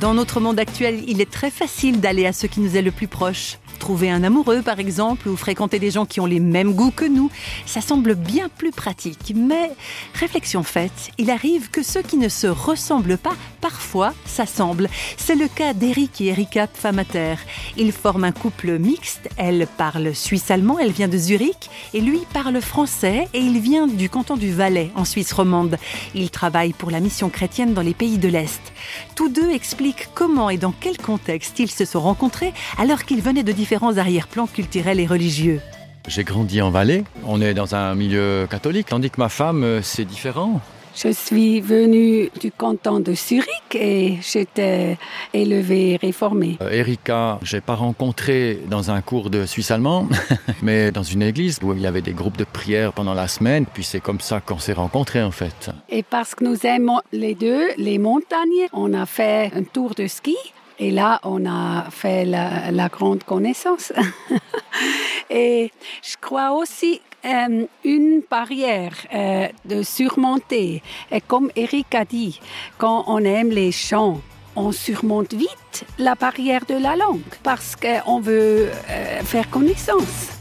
Dans notre monde actuel, il est très facile d'aller à ce qui nous est le plus proche. Trouver un amoureux, par exemple, ou fréquenter des gens qui ont les mêmes goûts que nous, ça semble bien plus pratique. Mais, réflexion faite, il arrive que ceux qui ne se ressemblent pas, parfois, s'assemblent. C'est le cas d'Eric et Erika Pfamater. Ils forment un couple mixte. Elle parle suisse-allemand, elle vient de Zurich, et lui parle français, et il vient du canton du Valais, en Suisse romande. Il travaille pour la mission chrétienne dans les pays de l'Est. Tous deux expliquent comment et dans quel contexte ils se sont rencontrés alors qu'ils venaient de différents arrière-plans culturels et religieux. J'ai grandi en Valais, on est dans un milieu catholique, tandis que ma femme, euh, c'est différent. Je suis venue du canton de Zurich et j'étais élevée réformée. Euh, Erika, j'ai pas rencontré dans un cours de suisse allemand, mais dans une église où il y avait des groupes de prière pendant la semaine. Puis c'est comme ça qu'on s'est rencontrés en fait. Et parce que nous aimons les deux les montagnes, on a fait un tour de ski. Et là, on a fait la, la grande connaissance. et je crois aussi euh, une barrière euh, de surmonter. Et comme Eric a dit, quand on aime les chants, on surmonte vite la barrière de la langue parce qu'on veut euh, faire connaissance.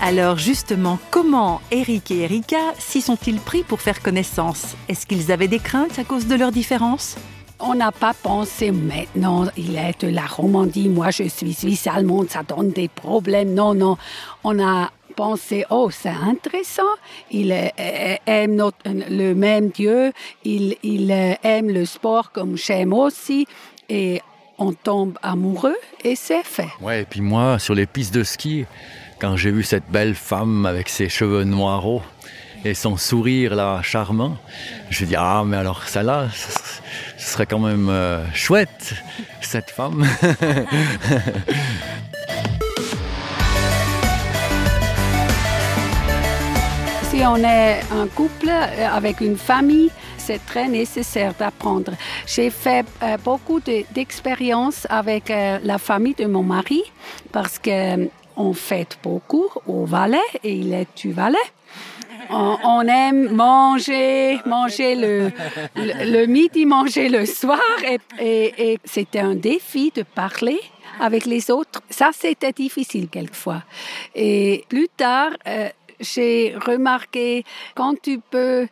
Alors justement, comment Eric et Erika s'y sont-ils pris pour faire connaissance? Est-ce qu'ils avaient des craintes à cause de leurs différences on n'a pas pensé maintenant, il est de la Romandie, moi je suis suisse allemande, ça donne des problèmes. Non, non. On a pensé, oh, c'est intéressant, il aime notre, le même Dieu, il, il aime le sport comme j'aime aussi. Et on tombe amoureux et c'est fait. Ouais, et puis moi, sur les pistes de ski, quand j'ai vu cette belle femme avec ses cheveux noirs et son sourire là charmant, je dis ah mais alors ça là, ce serait quand même euh, chouette cette femme. si on est un couple euh, avec une famille, c'est très nécessaire d'apprendre. J'ai fait euh, beaucoup d'expériences avec la famille de mon mari parce que on fête beaucoup au Valais et il est du Valais. On, aime manger, manger le, midi, manger le soir et, c'était un défi de parler avec les autres. Ça, c'était difficile quelquefois. Et plus tard, euh, j'ai remarqué quand tu peux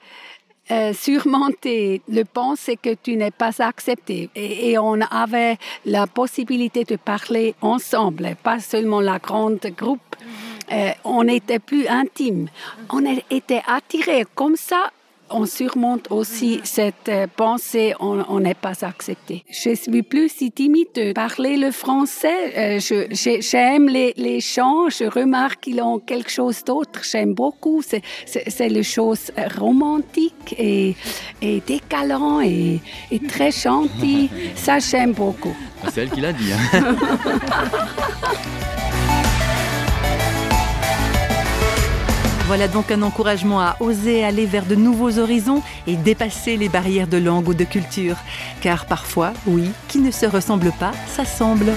euh, surmonter le penser que tu n'es pas accepté. Et, on avait la possibilité de parler ensemble, pas seulement la grande groupe. Euh, on était plus intime. On était attirés comme ça on surmonte aussi cette euh, pensée, on n'est pas accepté. Je suis plus si timide de parler le français. Euh, j'aime les, les, chants, je remarque qu'ils ont quelque chose d'autre. J'aime beaucoup. C'est les choses romantiques et, et décalant et, et très gentil. Ça, j'aime beaucoup. C'est elle qui l'a dit. Hein. Voilà donc un encouragement à oser aller vers de nouveaux horizons et dépasser les barrières de langue ou de culture. Car parfois, oui, qui ne se ressemble pas, s'assemble.